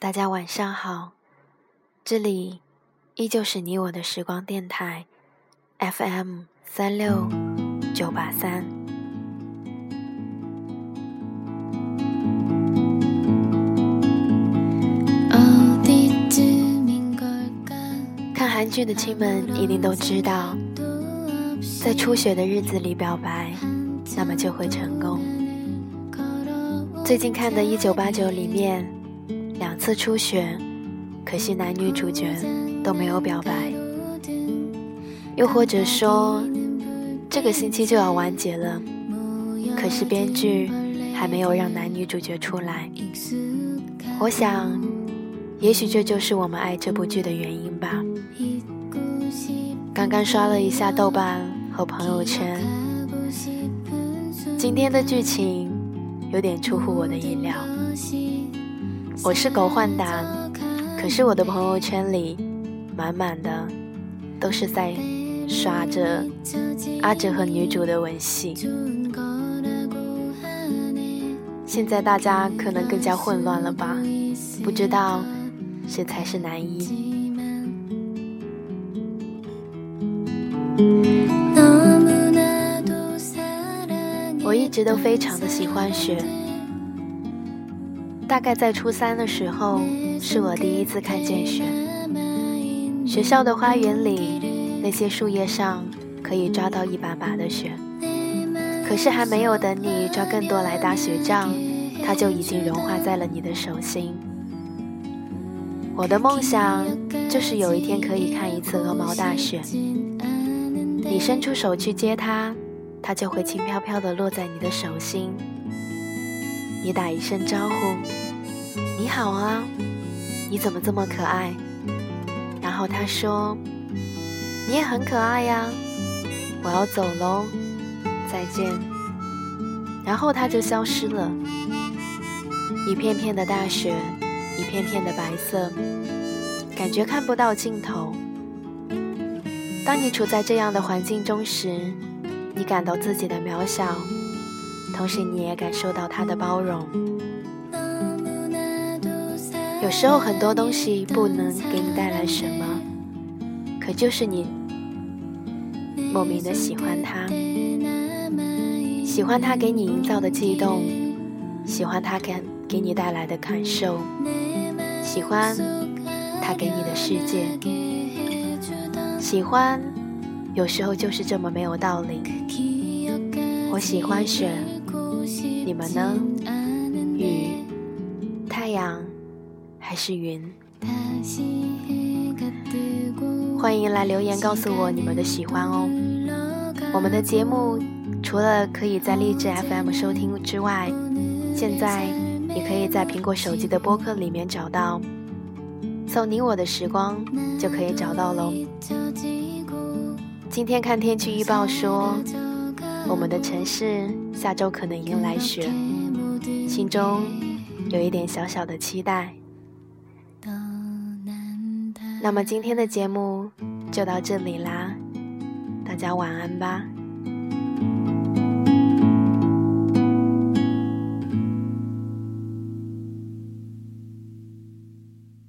大家晚上好，这里依旧是你我的时光电台，FM 三六九八三。看韩剧的亲们一定都知道，在初雪的日子里表白，那么就会成功。最近看的《一九八九》里面，两次初选，可惜男女主角都没有表白。又或者说，这个星期就要完结了，可是编剧还没有让男女主角出来。我想，也许这就是我们爱这部剧的原因吧。刚刚刷了一下豆瓣和朋友圈，今天的剧情。有点出乎我的意料。我是狗焕达，可是我的朋友圈里满满的都是在刷着阿哲和女主的吻戏。现在大家可能更加混乱了吧？不知道谁才是男一。我一直都非常的喜欢雪，大概在初三的时候，是我第一次看见雪。学校的花园里，那些树叶上可以抓到一把把的雪，可是还没有等你抓更多来打雪仗，它就已经融化在了你的手心。我的梦想就是有一天可以看一次鹅毛大雪，你伸出手去接它。它就会轻飘飘地落在你的手心，你打一声招呼：“你好啊，你怎么这么可爱？”然后他说：“你也很可爱呀，我要走喽，再见。”然后他就消失了。一片片的大雪，一片片的白色，感觉看不到尽头。当你处在这样的环境中时，你感到自己的渺小，同时你也感受到他的包容。有时候很多东西不能给你带来什么，可就是你莫名的喜欢他，喜欢他给你营造的悸动，喜欢他给给你带来的感受，喜欢他给你的世界，喜欢。有时候就是这么没有道理。我喜欢雪，你们呢？雨、太阳还是云？欢迎来留言告诉我你们的喜欢哦。我们的节目除了可以在荔枝 FM 收听之外，现在也可以在苹果手机的播客里面找到。搜你我的时光就可以找到喽。今天看天气预报说，我们的城市下周可能迎来雪，心中有一点小小的期待。那么今天的节目就到这里啦，大家晚安吧。